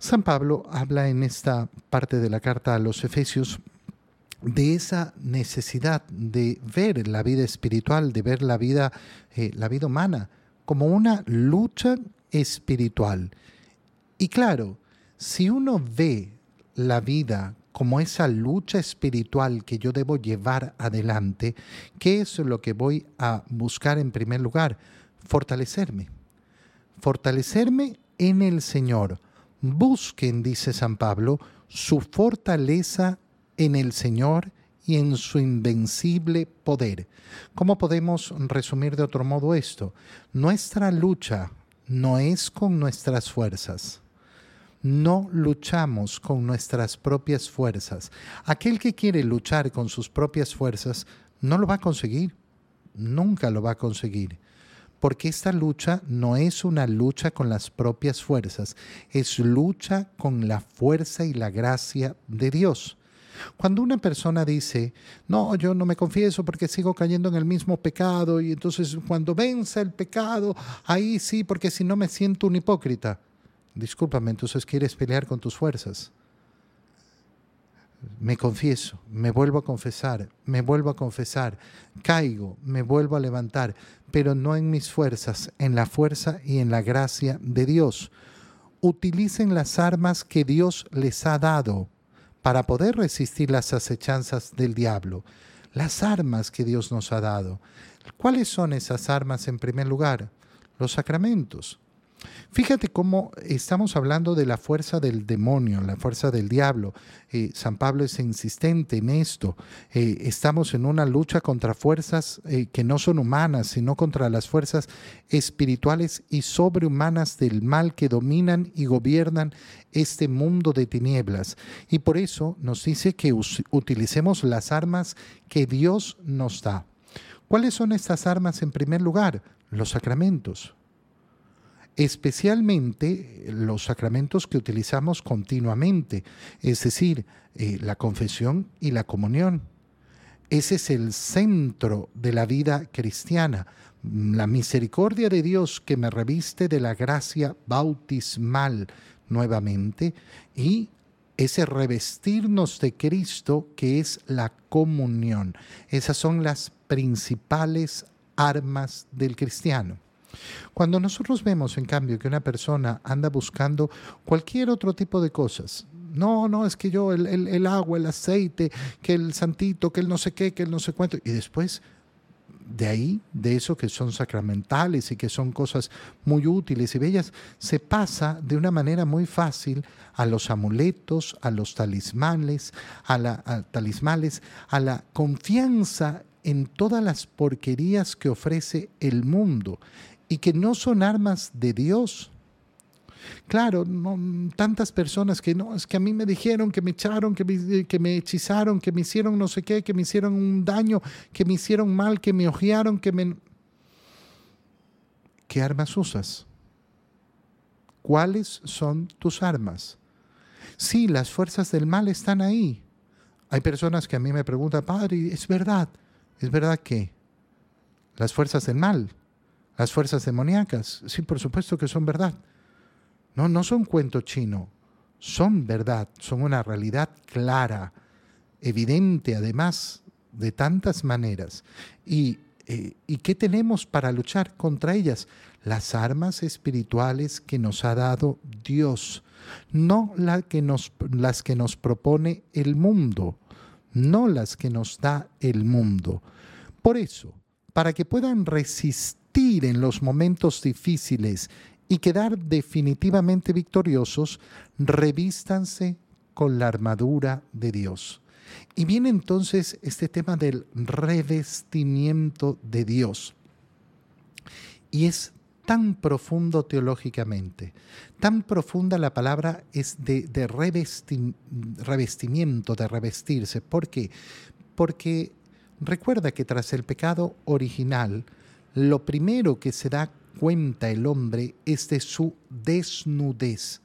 San Pablo habla en esta parte de la carta a los Efesios de esa necesidad de ver la vida espiritual, de ver la vida, eh, la vida humana como una lucha espiritual. Y claro, si uno ve la vida como esa lucha espiritual que yo debo llevar adelante, ¿qué es lo que voy a buscar en primer lugar? Fortalecerme. Fortalecerme en el Señor. Busquen, dice San Pablo, su fortaleza en el Señor y en su invencible poder. ¿Cómo podemos resumir de otro modo esto? Nuestra lucha no es con nuestras fuerzas. No luchamos con nuestras propias fuerzas. Aquel que quiere luchar con sus propias fuerzas no lo va a conseguir. Nunca lo va a conseguir. Porque esta lucha no es una lucha con las propias fuerzas, es lucha con la fuerza y la gracia de Dios. Cuando una persona dice, no, yo no me confieso porque sigo cayendo en el mismo pecado y entonces cuando venza el pecado, ahí sí, porque si no me siento un hipócrita. Discúlpame, entonces quieres pelear con tus fuerzas. Me confieso, me vuelvo a confesar, me vuelvo a confesar, caigo, me vuelvo a levantar, pero no en mis fuerzas, en la fuerza y en la gracia de Dios. Utilicen las armas que Dios les ha dado para poder resistir las acechanzas del diablo, las armas que Dios nos ha dado. ¿Cuáles son esas armas en primer lugar? Los sacramentos. Fíjate cómo estamos hablando de la fuerza del demonio, la fuerza del diablo. Eh, San Pablo es insistente en esto. Eh, estamos en una lucha contra fuerzas eh, que no son humanas, sino contra las fuerzas espirituales y sobrehumanas del mal que dominan y gobiernan este mundo de tinieblas. Y por eso nos dice que utilicemos las armas que Dios nos da. ¿Cuáles son estas armas en primer lugar? Los sacramentos especialmente los sacramentos que utilizamos continuamente, es decir, eh, la confesión y la comunión. Ese es el centro de la vida cristiana, la misericordia de Dios que me reviste de la gracia bautismal nuevamente y ese revestirnos de Cristo que es la comunión. Esas son las principales armas del cristiano. Cuando nosotros vemos, en cambio, que una persona anda buscando cualquier otro tipo de cosas, no, no, es que yo, el, agua, el aceite, que el santito, que el no sé qué, que el no sé cuánto, y después de ahí, de eso que son sacramentales y que son cosas muy útiles y bellas, se pasa de una manera muy fácil a los amuletos, a los talismanes, a la, a talismales, a la confianza en todas las porquerías que ofrece el mundo y que no son armas de Dios. Claro, tantas personas que no, es que a mí me dijeron que me echaron, que me, que me hechizaron, que me hicieron no sé qué, que me hicieron un daño, que me hicieron mal, que me ojearon, que me... ¿Qué armas usas? ¿Cuáles son tus armas? Sí, las fuerzas del mal están ahí. Hay personas que a mí me preguntan, Padre, ¿es verdad? ¿Es verdad que las fuerzas del mal las fuerzas demoníacas. Sí, por supuesto que son verdad. No, no son cuento chino, son verdad, son una realidad clara, evidente además de tantas maneras. ¿Y, eh, ¿y qué tenemos para luchar contra ellas? Las armas espirituales que nos ha dado Dios, no la que nos, las que nos propone el mundo, no las que nos da el mundo. Por eso, para que puedan resistir, en los momentos difíciles y quedar definitivamente victoriosos, revístanse con la armadura de Dios. Y viene entonces este tema del revestimiento de Dios. Y es tan profundo teológicamente, tan profunda la palabra es de, revestimiento, de revestirse. ¿Por qué? Porque recuerda que tras el pecado original, lo primero que se da cuenta el hombre es de su desnudez.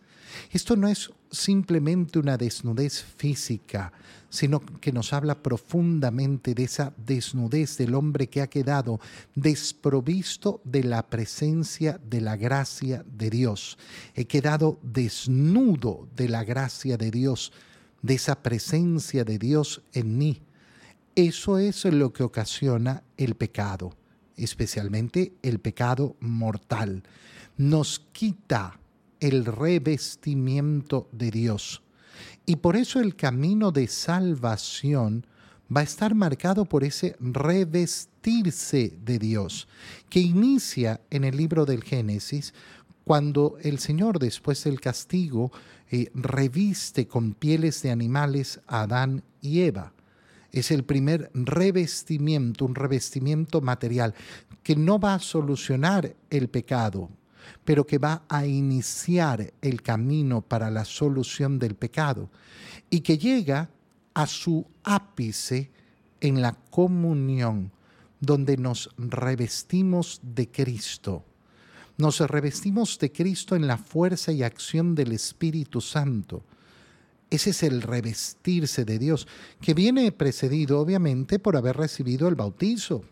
Esto no es simplemente una desnudez física, sino que nos habla profundamente de esa desnudez del hombre que ha quedado desprovisto de la presencia de la gracia de Dios. He quedado desnudo de la gracia de Dios, de esa presencia de Dios en mí. Eso es lo que ocasiona el pecado, especialmente el pecado mortal. Nos quita el revestimiento de Dios. Y por eso el camino de salvación va a estar marcado por ese revestirse de Dios, que inicia en el libro del Génesis, cuando el Señor, después del castigo, eh, reviste con pieles de animales a Adán y Eva. Es el primer revestimiento, un revestimiento material, que no va a solucionar el pecado, pero que va a iniciar el camino para la solución del pecado y que llega a su ápice en la comunión, donde nos revestimos de Cristo. Nos revestimos de Cristo en la fuerza y acción del Espíritu Santo. Ese es el revestirse de Dios, que viene precedido obviamente por haber recibido el bautizo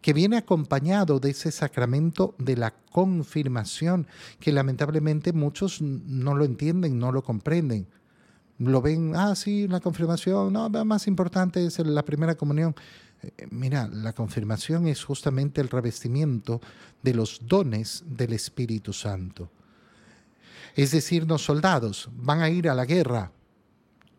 que viene acompañado de ese sacramento de la confirmación, que lamentablemente muchos no lo entienden, no lo comprenden. Lo ven, ah, sí, la confirmación, no, más importante es la primera comunión. Eh, mira, la confirmación es justamente el revestimiento de los dones del Espíritu Santo. Es decir, los soldados van a ir a la guerra,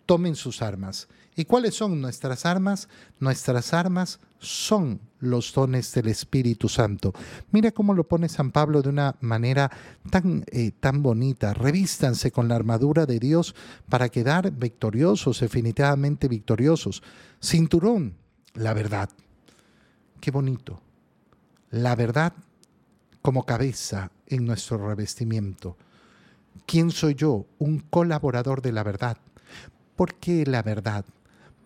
tomen sus armas. ¿Y cuáles son nuestras armas? Nuestras armas son los dones del Espíritu Santo. Mira cómo lo pone San Pablo de una manera tan, eh, tan bonita. Revístanse con la armadura de Dios para quedar victoriosos, definitivamente victoriosos. Cinturón, la verdad. Qué bonito. La verdad como cabeza en nuestro revestimiento. ¿Quién soy yo? Un colaborador de la verdad. ¿Por qué la verdad?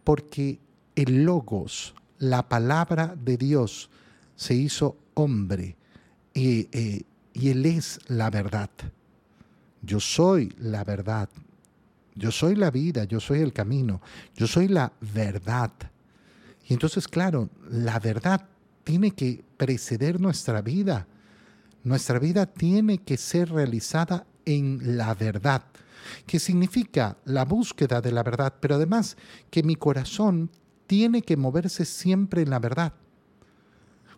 Porque el logos, la palabra de Dios se hizo hombre y, eh, y Él es la verdad. Yo soy la verdad. Yo soy la vida, yo soy el camino, yo soy la verdad. Y entonces, claro, la verdad tiene que preceder nuestra vida. Nuestra vida tiene que ser realizada en la verdad, que significa la búsqueda de la verdad, pero además que mi corazón tiene que moverse siempre en la verdad.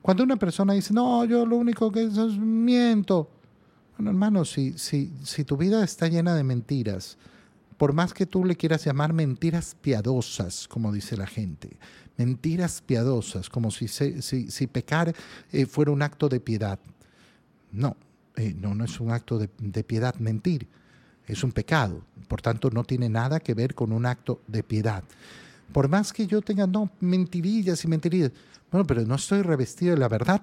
Cuando una persona dice, no, yo lo único que es, es miento. Bueno, hermano, si, si, si tu vida está llena de mentiras, por más que tú le quieras llamar mentiras piadosas, como dice la gente, mentiras piadosas, como si, si, si pecar eh, fuera un acto de piedad. No, eh, no, no es un acto de, piedad mentir, es un pecado, por tanto no tiene nada que ver con un acto de piedad. Por más que yo tenga, no, mentirillas y mentirillas. Bueno, pero no estoy revestido de la verdad.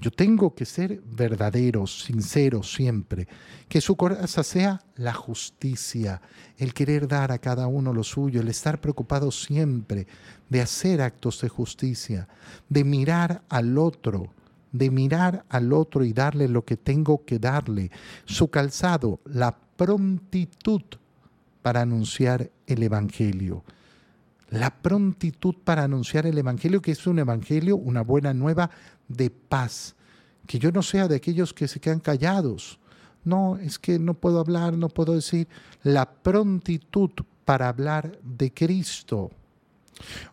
Yo tengo que ser verdadero, sincero siempre. Que su corazón sea la justicia, el querer dar a cada uno lo suyo, el estar preocupado siempre de hacer actos de justicia, de mirar al otro, de mirar al otro y darle lo que tengo que darle. Su calzado, la prontitud para anunciar el Evangelio. La prontitud para anunciar el Evangelio, que es un Evangelio, una buena nueva de paz. Que yo no sea de aquellos que se quedan callados. No, es que no puedo hablar, no puedo decir. La prontitud para hablar de Cristo.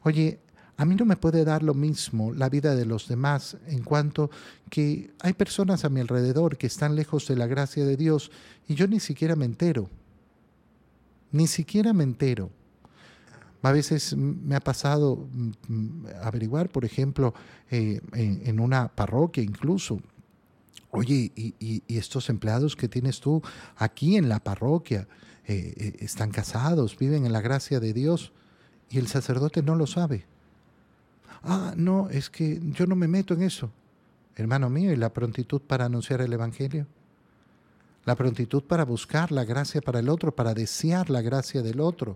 Oye, a mí no me puede dar lo mismo la vida de los demás en cuanto que hay personas a mi alrededor que están lejos de la gracia de Dios y yo ni siquiera me entero ni siquiera me entero. A veces me ha pasado averiguar, por ejemplo, eh, en, una parroquia incluso, oye, y, estos empleados que tienes tú aquí en la parroquia eh, eh, están casados, viven en la gracia de Dios, y el sacerdote no lo sabe. Ah, no, es que yo no me meto en eso. Hermano mío, ¿y la prontitud para anunciar el Evangelio? la prontitud para buscar la gracia para el otro, para desear la gracia del otro.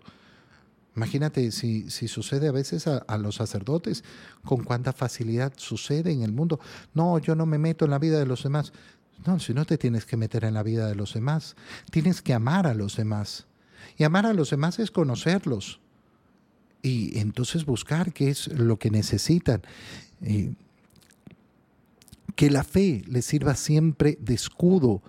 Imagínate si, si sucede a veces a, a, los sacerdotes, con cuánta facilidad sucede en el mundo. No, yo no me meto en la vida de los demás. No, si no te tienes que meter en la vida de los demás, tienes que amar a los demás. Y amar a los demás es conocerlos. Y entonces buscar qué es lo que necesitan. que la fe les sirva siempre de escudo,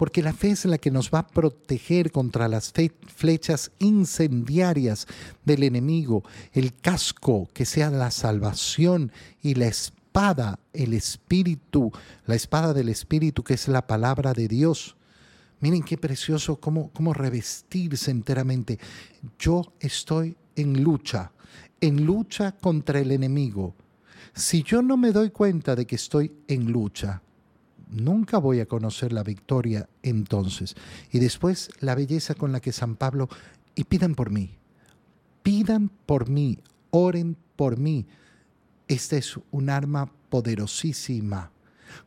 porque la fe es la que nos va a proteger contra las flechas incendiarias del enemigo, el casco que sea la salvación y la espada, el espíritu, la espada del espíritu que es la palabra de Dios. Miren qué precioso cómo, cómo revestirse enteramente. Yo estoy en lucha, en lucha contra el enemigo. Si yo no me doy cuenta de que estoy en lucha, nunca voy a conocer la victoria entonces. Y después la belleza con la que San Pablo, y pidan por mí, pidan por mí, oren por mí. Esta es un arma poderosísima.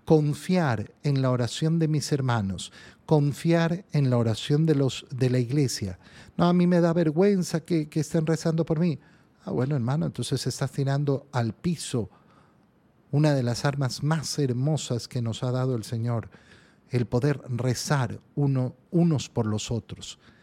Confiar en la oración de mis hermanos, confiar en la oración de los de la iglesia. No, a mí me da vergüenza que, estén rezando por mí. Ah, bueno, hermano, entonces estás tirando al piso una de las armas más hermosas que nos ha dado el Señor, el poder rezar uno, unos por los otros.